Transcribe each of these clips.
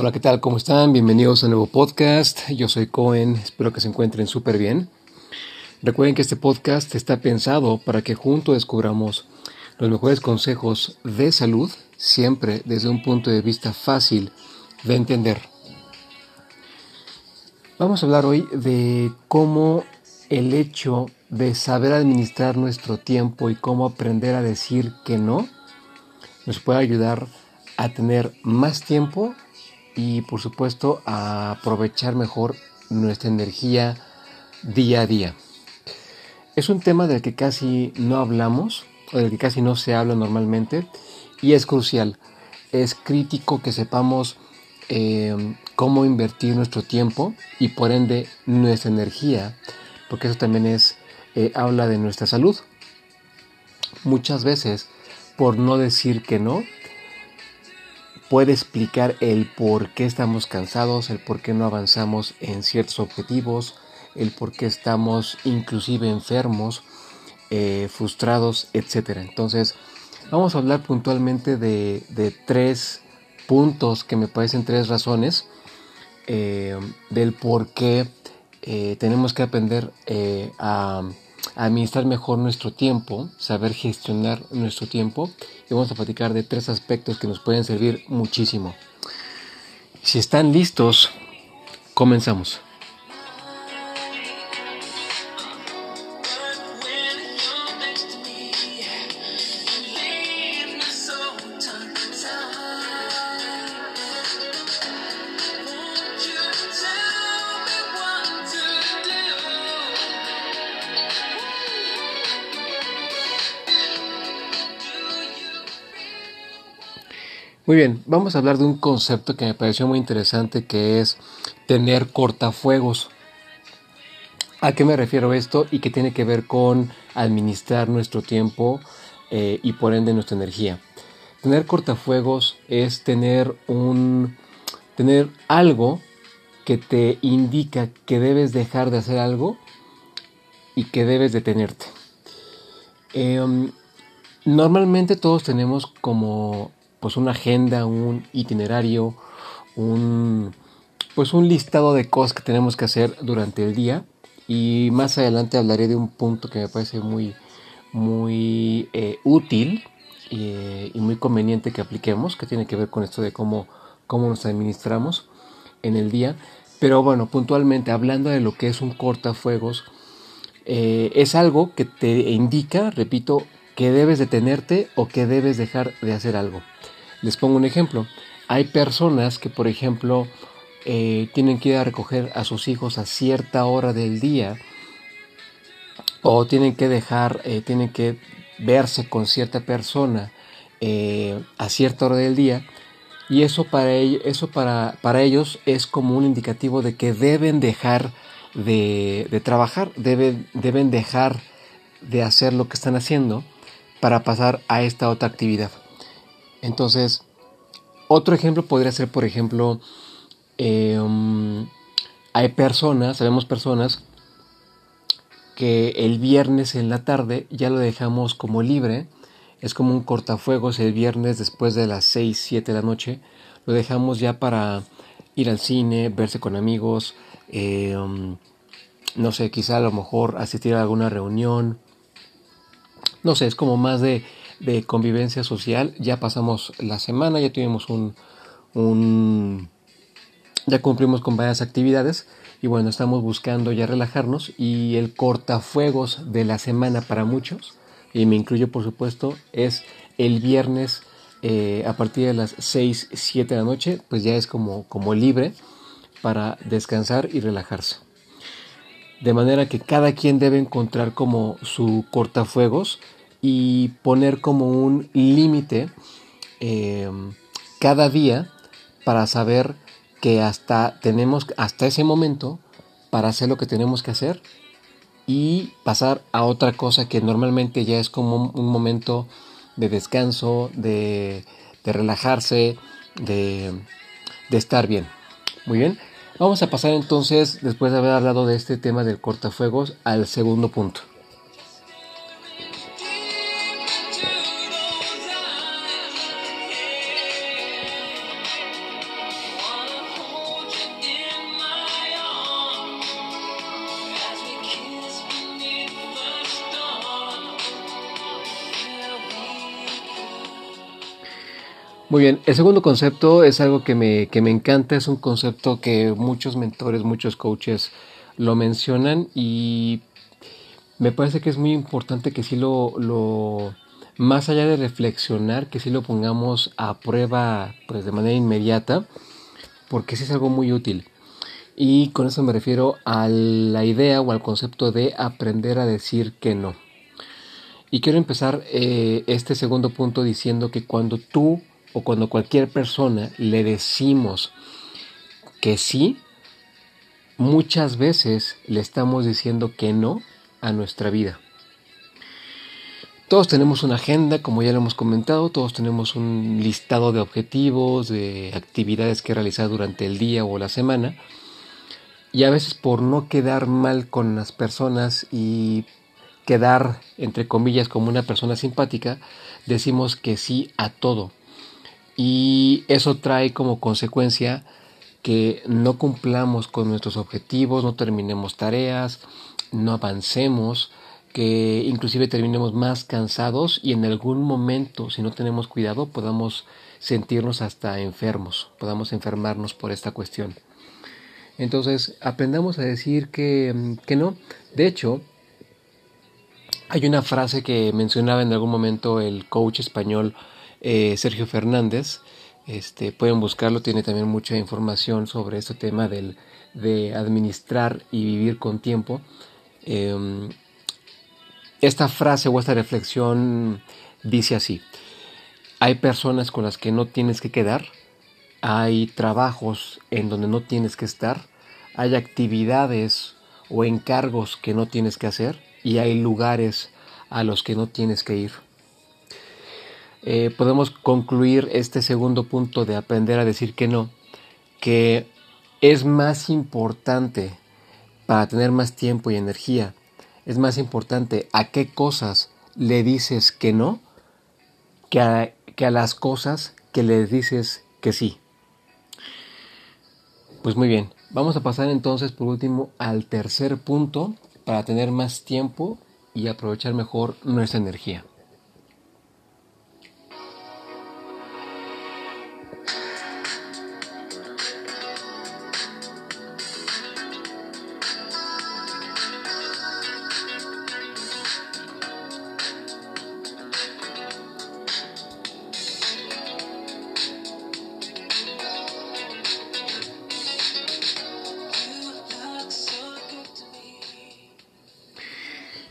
Hola, ¿qué tal? ¿Cómo están? Bienvenidos a un nuevo podcast. Yo soy Cohen, espero que se encuentren súper bien. Recuerden que este podcast está pensado para que juntos descubramos los mejores consejos de salud, siempre desde un punto de vista fácil de entender. Vamos a hablar hoy de cómo el hecho de saber administrar nuestro tiempo y cómo aprender a decir que no nos puede ayudar a tener más tiempo y por supuesto aprovechar mejor nuestra energía día a día. Es un tema del que casi no hablamos, o del que casi no se habla normalmente, y es crucial. Es crítico que sepamos eh, cómo invertir nuestro tiempo y por ende nuestra energía, porque eso también es, eh, habla de nuestra salud. Muchas veces, por no decir que no, puede explicar el por qué estamos cansados, el por qué no avanzamos en ciertos objetivos, el por qué estamos inclusive enfermos, eh, frustrados, etc. Entonces, vamos a hablar puntualmente de, tres puntos que me parecen tres razones eh, del por qué eh, tenemos que aprender a administrar mejor nuestro tiempo, saber gestionar nuestro tiempo y vamos a platicar de tres aspectos que nos pueden servir muchísimo. Si están listos, comenzamos. Muy bien, vamos a hablar de un concepto que me pareció muy interesante que es tener cortafuegos. ¿A qué me refiero esto? Y que tiene que ver con administrar nuestro tiempo eh, y por ende nuestra energía. Tener cortafuegos es tener un tener algo que te indica que debes dejar de hacer algo y que debes detenerte. Em, normalmente todos tenemos como pues una agenda, un itinerario, un pues un listado de cosas que tenemos que hacer durante el día. Y más adelante hablaré de un punto que me parece muy muy eh, útil eh, y muy conveniente que apliquemos que tiene que ver con esto de cómo cómo nos administramos en el día. Pero bueno puntualmente hablando de lo que es un cortafuegos eh, es algo que te indica repito que debes detenerte o que debes dejar de hacer algo les pongo un ejemplo. Hay personas que, por ejemplo, eh, tienen que ir a recoger a sus hijos a cierta hora del día o tienen que dejar, eh, tienen que verse con cierta persona eh, a cierta hora del día y eso para, eso para, ellos es como un indicativo de que deben dejar de, trabajar, deben dejar de hacer lo que están haciendo para pasar a esta otra actividad. Entonces, otro ejemplo podría ser, por ejemplo, em, hay personas, sabemos personas que el viernes en la tarde ya lo dejamos como libre, es como un cortafuegos el viernes después de las 6, 7 de la noche, lo dejamos ya para ir al cine, verse con amigos, em, no sé, quizá a lo mejor asistir a alguna reunión, no sé, es como más de de convivencia social. Ya pasamos la semana, ya tuvimos un, un ya cumplimos con varias actividades y bueno, estamos buscando ya relajarnos y el cortafuegos de la semana para muchos, y me incluyo por supuesto, es el viernes eh, a partir de las 6, 7 de la noche, pues ya es como, como libre para descansar y relajarse. De manera que cada quien debe encontrar como su cortafuegos y poner como un límite eh, cada día para saber que hasta tenemos hasta ese momento para hacer lo que tenemos que hacer y pasar a otra cosa que normalmente ya es como un momento de descanso, de, relajarse, de, de estar bien. Muy bien, vamos a pasar entonces, después de haber hablado de este tema del cortafuegos, al segundo punto. Muy bien, el segundo concepto es algo que me, que me encanta, es un concepto que muchos mentores, muchos coaches lo mencionan y me parece que es muy importante que sí lo, lo más allá de reflexionar, que sí lo pongamos a prueba pues de manera inmediata, porque sí es algo muy útil. Y con eso me refiero a la idea o al concepto de aprender a decir que no. Y quiero empezar eh, este segundo punto diciendo que cuando tú o cuando cualquier persona le decimos que sí, muchas veces le estamos diciendo que no a nuestra vida. Todos tenemos una agenda, como ya lo hemos comentado, todos tenemos un listado de objetivos, de actividades que realizar durante el día o la semana. Y a veces por no quedar mal con las personas y quedar, entre comillas, como una persona simpática, decimos que sí a todo. Y eso trae como consecuencia que no cumplamos con nuestros objetivos, no terminemos tareas, no avancemos, que inclusive terminemos más cansados y en algún momento, si no tenemos cuidado, podamos sentirnos hasta enfermos, podamos enfermarnos por esta cuestión. Entonces, aprendamos a decir que, que no. De hecho, hay una frase que mencionaba en algún momento el coach español eh, Sergio Fernández. Este, pueden buscarlo, tiene también mucha información sobre este tema del, de administrar y vivir con tiempo. Em, esta frase o esta reflexión dice así, hay personas con las que no tienes que quedar, hay trabajos en donde no tienes que estar, hay actividades o encargos que no tienes que hacer y hay lugares a los que no tienes que ir. Eh, podemos concluir este segundo punto de aprender a decir que no, que es más importante para tener más tiempo y energía es más importante a qué cosas le dices que no que a, que a las cosas que le dices que sí. Pues muy bien, vamos a pasar entonces por último al tercer punto para tener más tiempo y aprovechar mejor nuestra energía.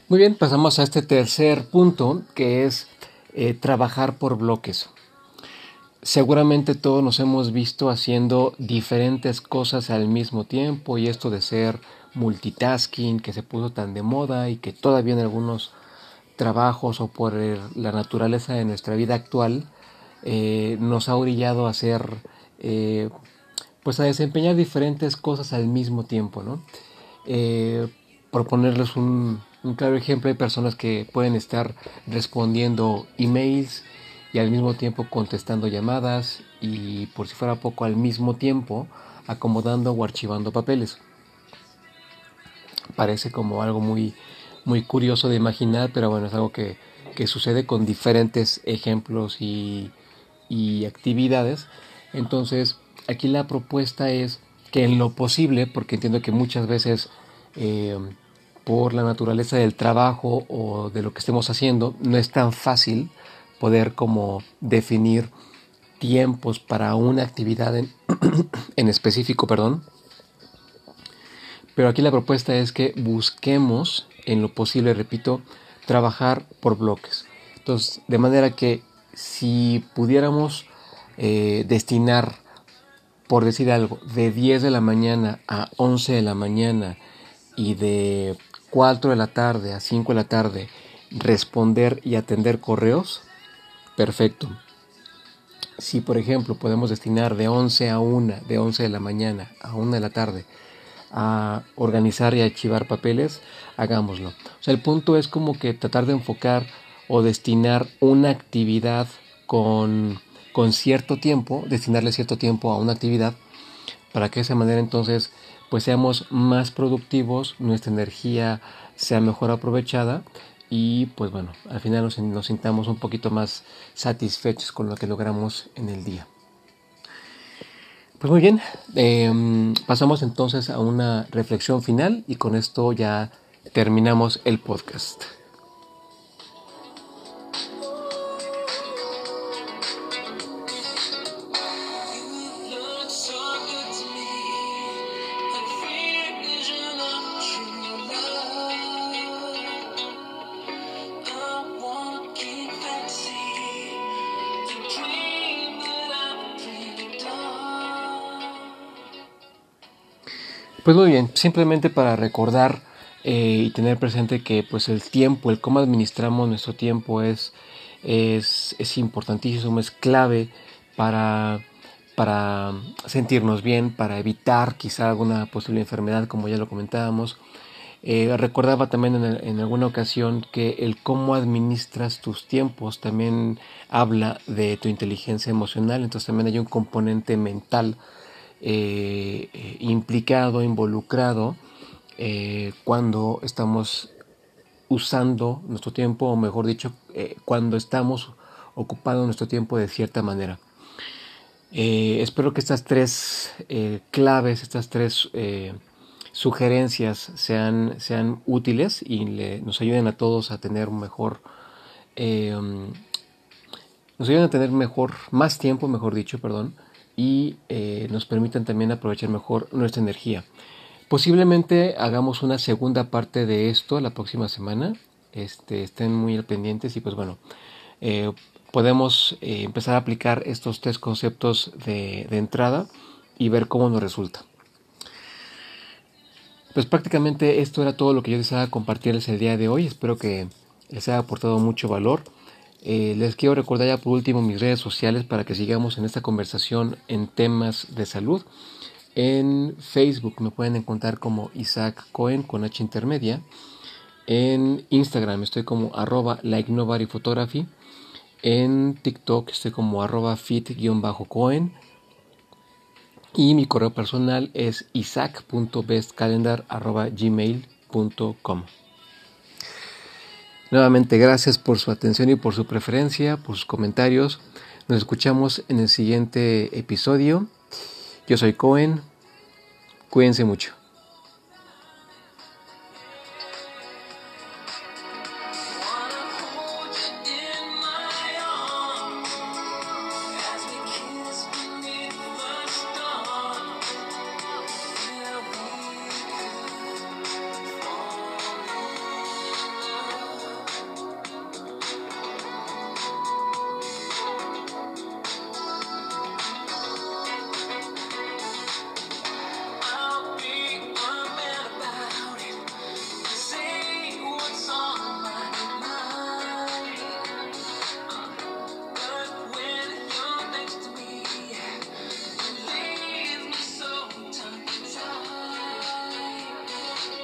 Muy bien, pasamos a este tercer punto que es eh, trabajar por bloques. Seguramente todos nos hemos visto haciendo diferentes cosas al mismo tiempo y esto de ser multitasking que se puso tan de moda y que todavía en algunos trabajos o por la naturaleza de nuestra vida actual eh, nos ha orillado a hacer eh, pues a desempeñar diferentes cosas al mismo tiempo, ¿no? por ponerles un, un claro ejemplo, hay personas que pueden estar respondiendo emails y al mismo tiempo contestando llamadas y por si fuera poco al mismo tiempo acomodando o archivando papeles. Parece como algo muy, muy curioso de imaginar, pero bueno, es algo que, sucede con diferentes ejemplos y, actividades. Entonces, aquí la propuesta es que en lo posible, porque entiendo que muchas veces eh, por la naturaleza del trabajo o de lo que estemos haciendo, no es tan fácil poder como definir tiempos para una actividad en, en específico, perdón. Pero aquí la propuesta es que busquemos en lo posible, repito, trabajar por bloques. Entonces, de manera que si pudiéramos eh, destinar, por decir algo, de 10 de la mañana a 11 de la mañana y de 4 de la tarde a 5 de la tarde responder y atender correos, perfecto. Si por ejemplo podemos destinar de 11 a 1, de 11 de la mañana a 1 de la tarde a organizar y archivar papeles, hagámoslo. O sea, el punto es como que tratar de enfocar o destinar una actividad con, con cierto tiempo, destinarle cierto tiempo a una actividad, para que de esa manera entonces pues seamos más productivos, nuestra energía sea mejor aprovechada y pues bueno, al final nos, nos sintamos un poquito más satisfechos con lo que logramos en el día. Pues muy bien, em, pasamos entonces a una reflexión final y con esto ya terminamos el podcast. Pues muy bien, simplemente para recordar eh, y tener presente que pues el tiempo, el cómo administramos nuestro tiempo es, es, es importantísimo, es clave para, para sentirnos bien, para evitar quizá alguna posible enfermedad, como ya lo comentábamos. Eh, recordaba también en, en, alguna ocasión que el cómo administras tus tiempos también habla de tu inteligencia emocional, entonces también hay un componente mental eh, eh, implicado, involucrado, eh, cuando estamos usando nuestro tiempo, o mejor dicho, cuando estamos ocupando nuestro tiempo de cierta manera. espero que estas tres claves, estas tres sugerencias sean, sean útiles y nos ayuden a todos a tener mejor, nos ayuden a tener mejor, más tiempo, mejor dicho, perdón, y eh, nos permitan también aprovechar mejor nuestra energía. Posiblemente hagamos una segunda parte de esto la próxima semana. Este, estén muy pendientes y pues bueno, eh, podemos eh, empezar a aplicar estos tres conceptos de, de entrada y ver cómo nos resulta. Pues prácticamente esto era todo lo que yo deseaba compartirles el día de hoy. Espero que les haya aportado mucho valor. Eh, les quiero recordar ya por último mis redes sociales para que sigamos en esta conversación en temas de salud. En Facebook me pueden encontrar como Isaac Cohen con H intermedia. En Instagram estoy como arroba like photography. En TikTok estoy como arroba fit-cohen. Y mi correo personal es isaac.bestcalendar.gmail.com Nuevamente gracias por su atención y por su preferencia, por sus comentarios. Nos escuchamos en el siguiente episodio. Yo soy Cohen. Cuídense mucho.